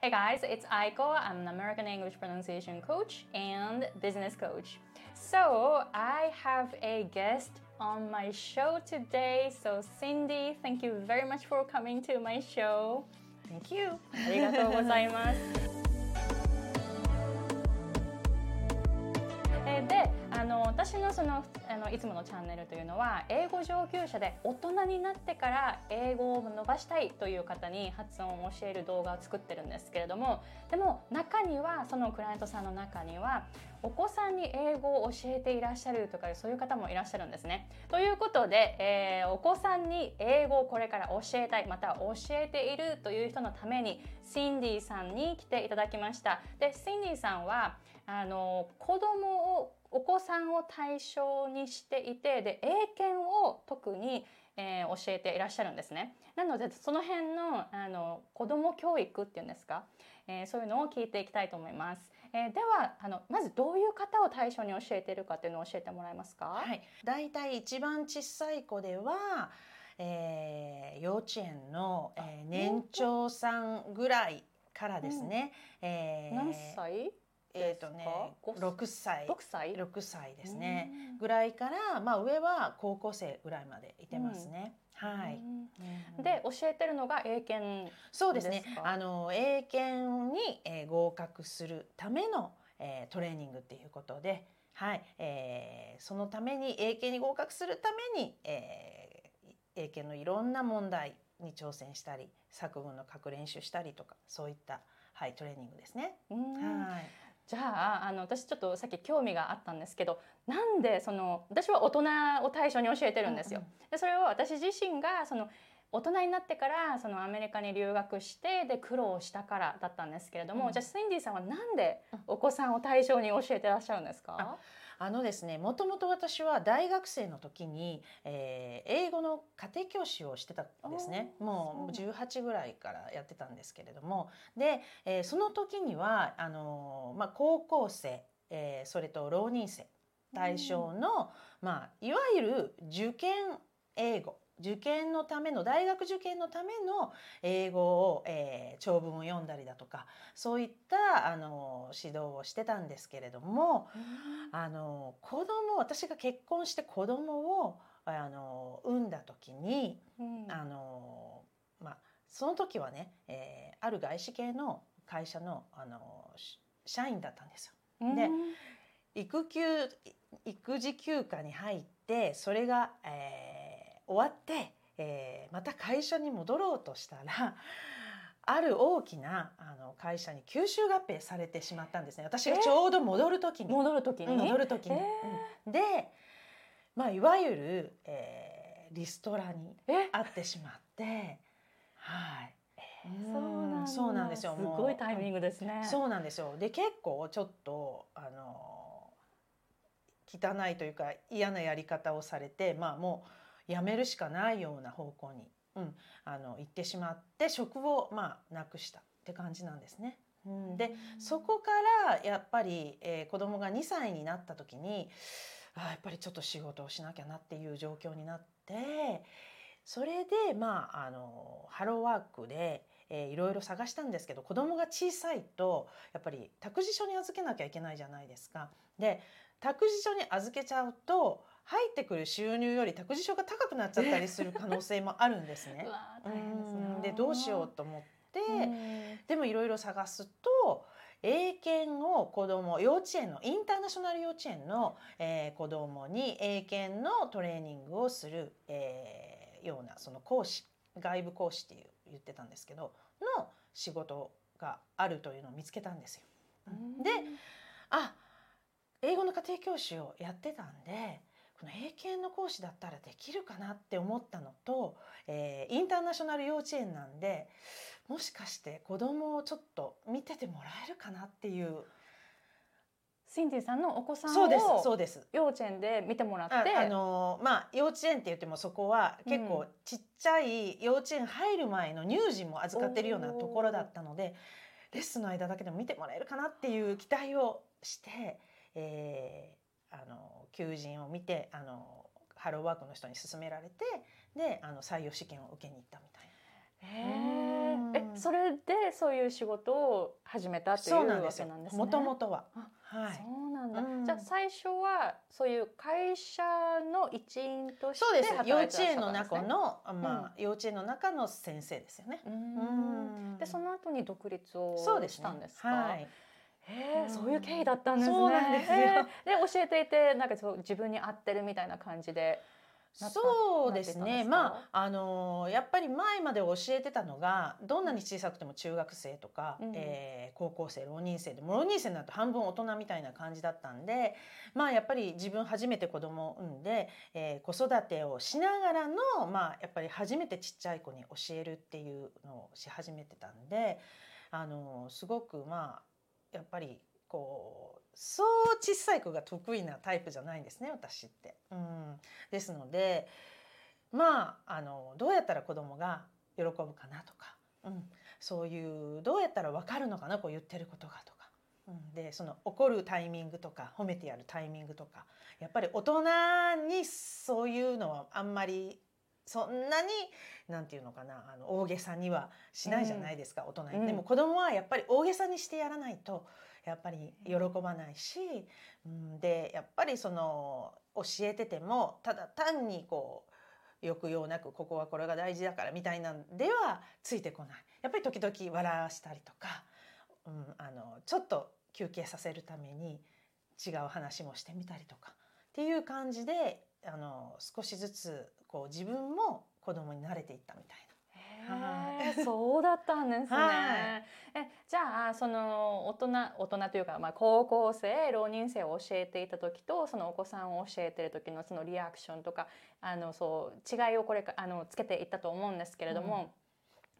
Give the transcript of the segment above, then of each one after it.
Hey guys, it's Aiko. I'm an American English pronunciation coach and business coach. So, I have a guest on my show today. So, Cindy, thank you very much for coming to my show. Thank you. ありがとうございます。 私のそのあのいつものチャンネルというのは英語上級者で大人になってから英語を伸ばしたいという方に発音を教える動画を作ってるんですけれどもでも中にはそのクライアントさんの中にはお子さんに英語を教えていらっしゃるとかそういう方もいらっしゃるんですね。ということで、えーお子さんに英語をこれから教えたいまた教えているという人のためにシンディさんに来ていただきました。でシンディさんはあの子供をお子さんを対象にしていてで英検を特に、えー教えていらっしゃるんですね。なのでその辺のあの子ども教育っていうんですか、えーそういうのを聞いていきたいと思います。えーではあのまずどういう方を対象に教えているかっていうのを教えてもらえますか？はい。だいたい一番小さい子では、えー幼稚園の、えー年長さんぐらいからですね。えー何歳？えっ、とね六歳。六歳？六歳ですね。うんぐらいから、まあ上は高校生ぐらいまでいてますね。はい。うんで教えてるのが英検そうですねあの英検に、えー合格するための、えートレーニングっていうことで、はいえーそのために英検に合格するために、えー英検のいろんな問題に挑戦したり作文の書く練習したりとかそういった、はい、トレーニングですね。うんはいじゃああの私ちょっとさっき興味があったんですけどなんでその私は大人を対象に教えてるんですよ。うんでそれを私自身がその大人になってからそのアメリカに留学してで苦労したからだったんですけれども、うんじゃあシンディさんはなんでお子さんを対象に教えてらっしゃるんですか？あのですねもともと私は大学生の時に、えー英語の家庭教師をしてたんですね。もう18ぐらいからやってたんですけれども。で、えーその時にはあのーまあ、高校生、えーそれと浪人生対象の、まあ、いわゆる受験英語受験のための大学受験のための英語を、えー長文を読んだりだとかそういったあの指導をしてたんですけれどもあの子供私が結婚して子供をあの産んだ時にうん。あの、まあ、その時はね、えーある外資系の会社のあのし社員だったんですよ。うん。で育休育児休暇に入ってそれが、えー終わって、えーまた会社に戻ろうとしたら ある大きなあの会社に吸収合併されてしまったんですね私がちょうど戻る時に。戻る時に、うん戻る時に。えうんで、まあ、いわゆる、えーリストラにえ？会ってしまってはい。そうなんだそうなんですよすごいタイミングですね。そうなんですよ。で結構ちょっとあの汚いというか嫌なやり方をされて、まあもうやめるしかないような方向に、うん、あの行ってしまって職をまあなくしたって感じなんですね。うん、でそこからやっぱり、えー子供が2歳になった時にあやっぱりちょっと仕事をしなきゃなっていう状況になってそれでまああのハローワークで、えーいろいろ探したんですけど子供が小さいとやっぱり託児所に預けなきゃいけないじゃないですか。で託児所に預けちゃうと入ってくる収入より託児所が高くなっちゃったりする可能性もあるんですね。でどうしようと思って、うん。でもいろいろ探すと英検を子供幼稚園のインターナショナル幼稚園の、えー子供に英検のトレーニングをする、えーようなその講師外部講師っていう言ってたんですけどの仕事があるというのを見つけたんですよ。であ英語の家庭教師をやってたんでこの英検の講師だったらできるかなって思ったのと、えーインターナショナル幼稚園なんでもしかして子供をちょっと見ててもらえるかなっていう。シンディさんのお子さんそうですそをうです。幼稚園で見てもらって、ああのーまあ幼稚園って言ってもそこは結構ちっちゃい幼稚園入る前の乳児も預かってるようなところだったのでレッスンの間だけでも見てもらえるかなっていう期待をして、えーあの求人を見てあのハローワークの人に勧められてであの採用試験を受けに行ったみたいな。えそれでそういう仕事を始めたというわけなんですね。もともとは。はい、そうなんだ、うん、じゃあ最初はそういう会社の一員としてそうです。幼稚園の中の、まあ、幼稚園の中の先生ですよね。でその後に独立をしたんですか？はいへえ、そういう経緯だったんですね。そうなんですよ。で教えていてなんかそう自分に合ってるみたいな感じで。そうですねまああのやっぱり前まで教えてたのがどんなに小さくても中学生とか、うん、えー、高校生浪人生でも浪人生になると半分大人みたいな感じだったんでまあやっぱり自分初めて子供を産んで、えー、子育てをしながらのまあやっぱり初めてちっちゃい子に教えるっていうのをし始めてたんであのすごくまあやっぱりこうそう小さい子が得意なタイプじゃないんですね私って。うん、ですのでまああのどうやったら子供が喜ぶかなとか、うん、そういうどうやったら分かるのかなこう言ってることがとか。うん、でその怒るタイミングとか褒めてやるタイミングとか。やっぱり大人にそういうのはあんまりそんなになんていうのかなあの大げさにはしないじゃないですか、うん、大人に。でも子供はやっぱり大げさにしてやらないとやっぱり喜ばないし、うん、でやっぱりその教えててもただ単にこう抑揚なくここはこれが大事だからみたいなんではついてこない。やっぱり時々笑わしたりとか、うん、あのちょっと休憩させるために違う話もしてみたりとかっていう感じであの少しずつこう自分も子供に慣れていったみたいな。そうだったんですね。はい、えじゃあその大人大人というか、まあ、高校生浪人生を教えていた時とそのお子さんを教えてる時のそのリアクションとかあのそう違いをこれあのつけていったと思うんですけれども。うん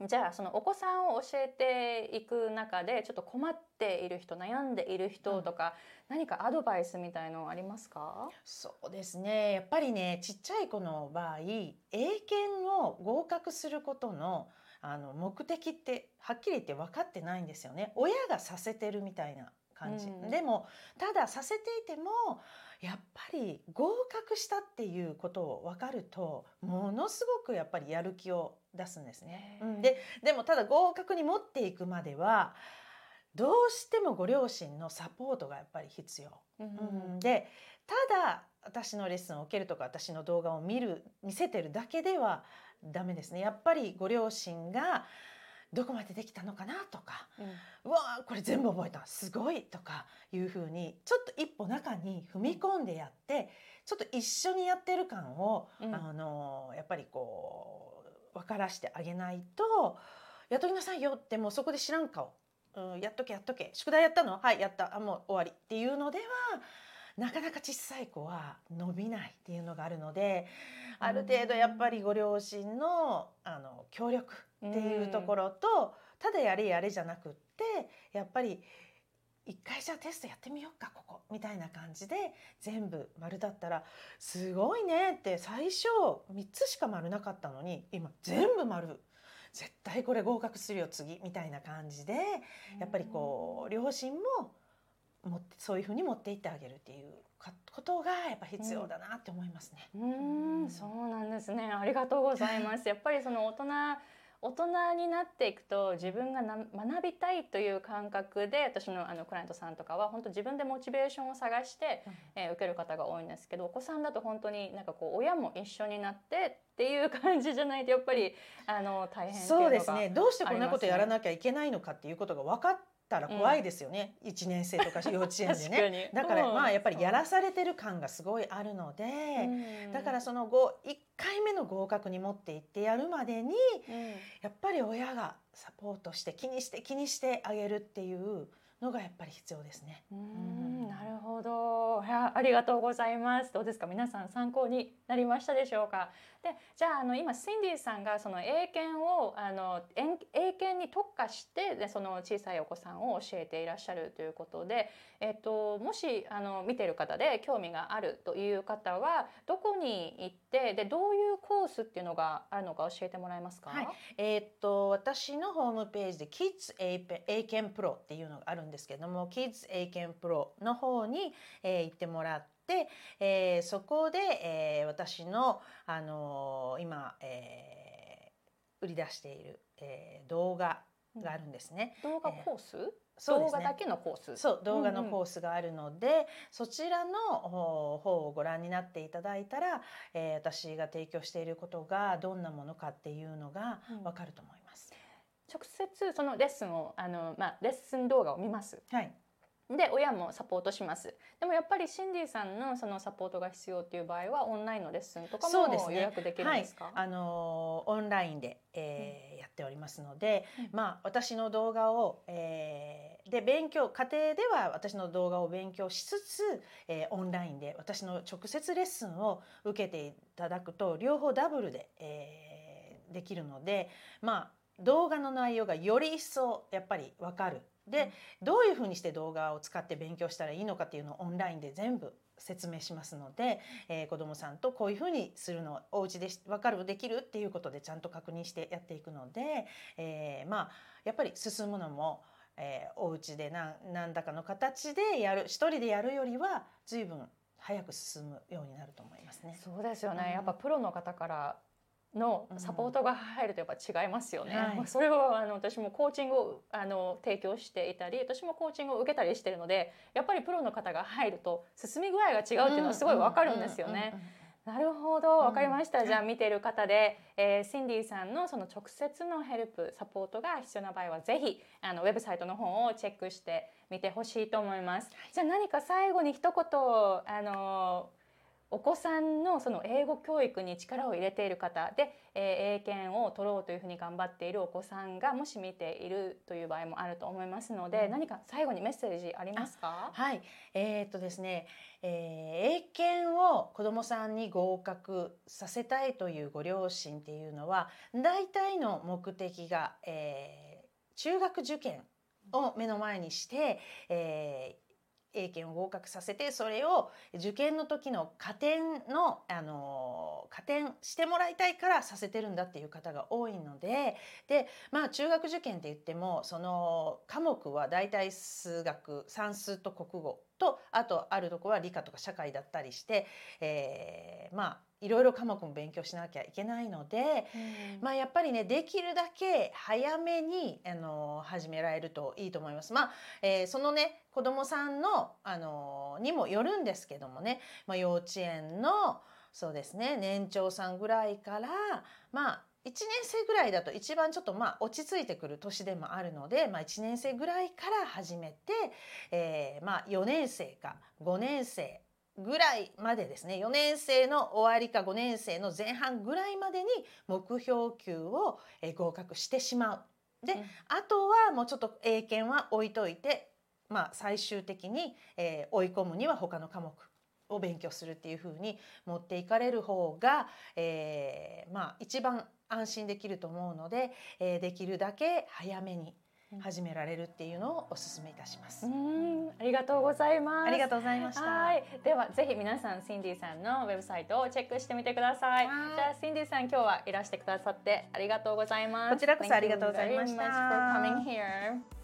じゃあそのお子さんを教えていく中でちょっと困っている人悩んでいる人とか、うん、何かアドバイスみたいのありますか？そうですね。やっぱりねちっちゃい子の場合英検を合格することのあの目的ってはっきり言って分かってないんですよね。親がさせてるみたいな感じ、うん、でもたださせていてもやっぱり合格したっていうことを分かるとものすごくやっぱりやる気を出すんですね。うん、ででもただ合格に持っていくまではどうしてもご両親のサポートがやっぱり必要。うん、でただ私のレッスンを受けるとか私の動画を見る見せてるだけではダメですね。やっぱりご両親がどこまでできたのかなとか、うん、わあこれ全部覚えた。すごいとかいうふうにちょっと一歩中に踏み込んでやってちょっと一緒にやってる感を、うん、あのやっぱりこう分からしてあげないと「やっときなさいよ」ってもうそこで知らん顔、うん、やっとけやっとけ。宿題やったの？はいやった。あもう終わり。っていうのではなかなか小さい子は伸びないっていうのがあるのである程度やっぱりご両親のあの協力っていうところとただやれやれじゃなくってやっぱり一回じゃあテストやってみようかここ。みたいな感じで全部丸だったらすごいねって最初3つしか丸なかったのに今全部丸。絶対これ合格するよ次。みたいな感じでやっぱりこう両親も持ってそういうふうに持っていってあげるっていうことがやっぱ必要だなって思いますね。うん、うん、そうなんですね。ありがとうございます。やっぱりその大人大人になっていくと自分が学びたいという感覚で私のあのクライアントさんとかは本当自分でモチベーションを探して、うん、えー、受ける方が多いんですけどお子さんだと本当になんかこう親も一緒になってっていう感じじゃないとやっぱりあの大変そうですね。どうしてこんなことやらなきゃいけないのかっていうことが分かったら怖いですよね、うん、1年生とか幼稚園でね。だからまあやっぱりやらされてる感がすごいあるので、うん、だからその後1回目の合格に持っていってやるまでに、うん、やっぱり親がサポートして気にして気にしてあげるっていうのがやっぱり必要ですね。うんなるほど。ありがとうございます。どうですか？皆さん参考になりましたでしょうか？でじゃああの今シンディさんがその英検をあの英検に特化してでその小さいお子さんを教えていらっしゃるということで、えっと、もしあの見てる方で興味があるという方はどこに行ってでどういうコースっていうのがあるのか教えてもらえますか、はい、えー、っと私のホームページで Kids 英検プロっていうのがあるんですけれども Kids 英検プロの方に、えー、行ってもらって、えー、そこで、えー、私の、あのー、今、えー、売り出しているえー、動画があるんですね。動画コース、えーそう動画だけのコース？そう動画のコースがあるので、うんうん、そちらの方をご覧になっていただいたら、えー、私が提供していることがどんなものかっていうのがわかると思います。うん、直接そのレッスンをあの、まあ、レッスン動画を見ます。はい。で親もサポートします。でもやっぱりシンディさんのそのサポートが必要っていう場合はオンラインのレッスンとかも予約できるんですか、ねはい、あのオンラインで、えー、うん、やっておりますので、うん、まあ私の動画を、えー、で勉強家庭では私の動画を勉強しつつ、えー、オンラインで私の直接レッスンを受けていただくと両方ダブルで、えー、できるのでまあ動画の内容がより一層やっぱり分かる。で、どういうふうにして動画を使って勉強したらいいのかっていうのをオンラインで全部説明しますので、えー、子どもさんとこういうふうにするのお家で分かるできるっていうことでちゃんと確認してやっていくので、えー、まあやっぱり進むのも、えー、お家で何何らかの形でやる一人でやるよりは随分早く進むようになると思いますね。そうですよね、うん、やっぱプロの方からのサポートが入るとやっぱ違いますよね。はい、それをあの私もコーチングをあの提供していたり私もコーチングを受けたりしてるのでやっぱりプロの方が入ると進み具合が違うっていうのはすごいわかるんですよね。なるほど。分かりました、うん、じゃあ見てる方で、えー、シンディさんのその直接のヘルプサポートが必要な場合はぜひあのウェブサイトの方をチェックしてみてほしいと思います。じゃあ何か最後に一言あのお子さんのその英語教育に力を入れている方で、えー、英検を取ろうというふうに頑張っているお子さんがもし見ているという場合もあると思いますので、うん、何か最後にメッセージありますか？はい。えー、っとですね、えー、英検を子どもさんに合格させたいというご両親っていうのは大体の目的が、えー、中学受験を目の前にして、えー、英検を合格させてそれを受験の時の加点のあの加点してもらいたいからさせてるんだっていう方が多いのででまあ中学受験って言ってもその科目は大体数学算数と国語とあとあるとこは理科とか社会だったりして、えー、まあいろいろ科目も勉強しなきゃいけないので、うん、まあやっぱりねできるだけ早めにあの始められるといいと思います。まあ、えー、そのね子どもさんのあのにもよるんですけどもね、まあ、幼稚園のそうですね年長さんぐらいからまあ1年生ぐらいだと一番ちょっとまあ落ち着いてくる年でもあるので、まあ、1年生ぐらいから始めて、えー、まあ4年生か5年生ぐらいまでですね4年生の終わりか5年生の前半ぐらいまでに目標級を合格してしまう。で、うん、あとはもうちょっと英検は置いといて、まあ、最終的に、えー、追い込むには他の科目を勉強するっていうふうに持っていかれる方が、えー、まあ一番安心できると思うので、えー、できるだけ早めに始められるっていうのをお勧めいたします。ありがとうございます。ありがとうございました。はい、ではぜひ皆さんシンディさんのウェブサイトをチェックしてみてください。じゃあシンディさん今日はいらしてくださってありがとうございます。こちらこそありがとうございました。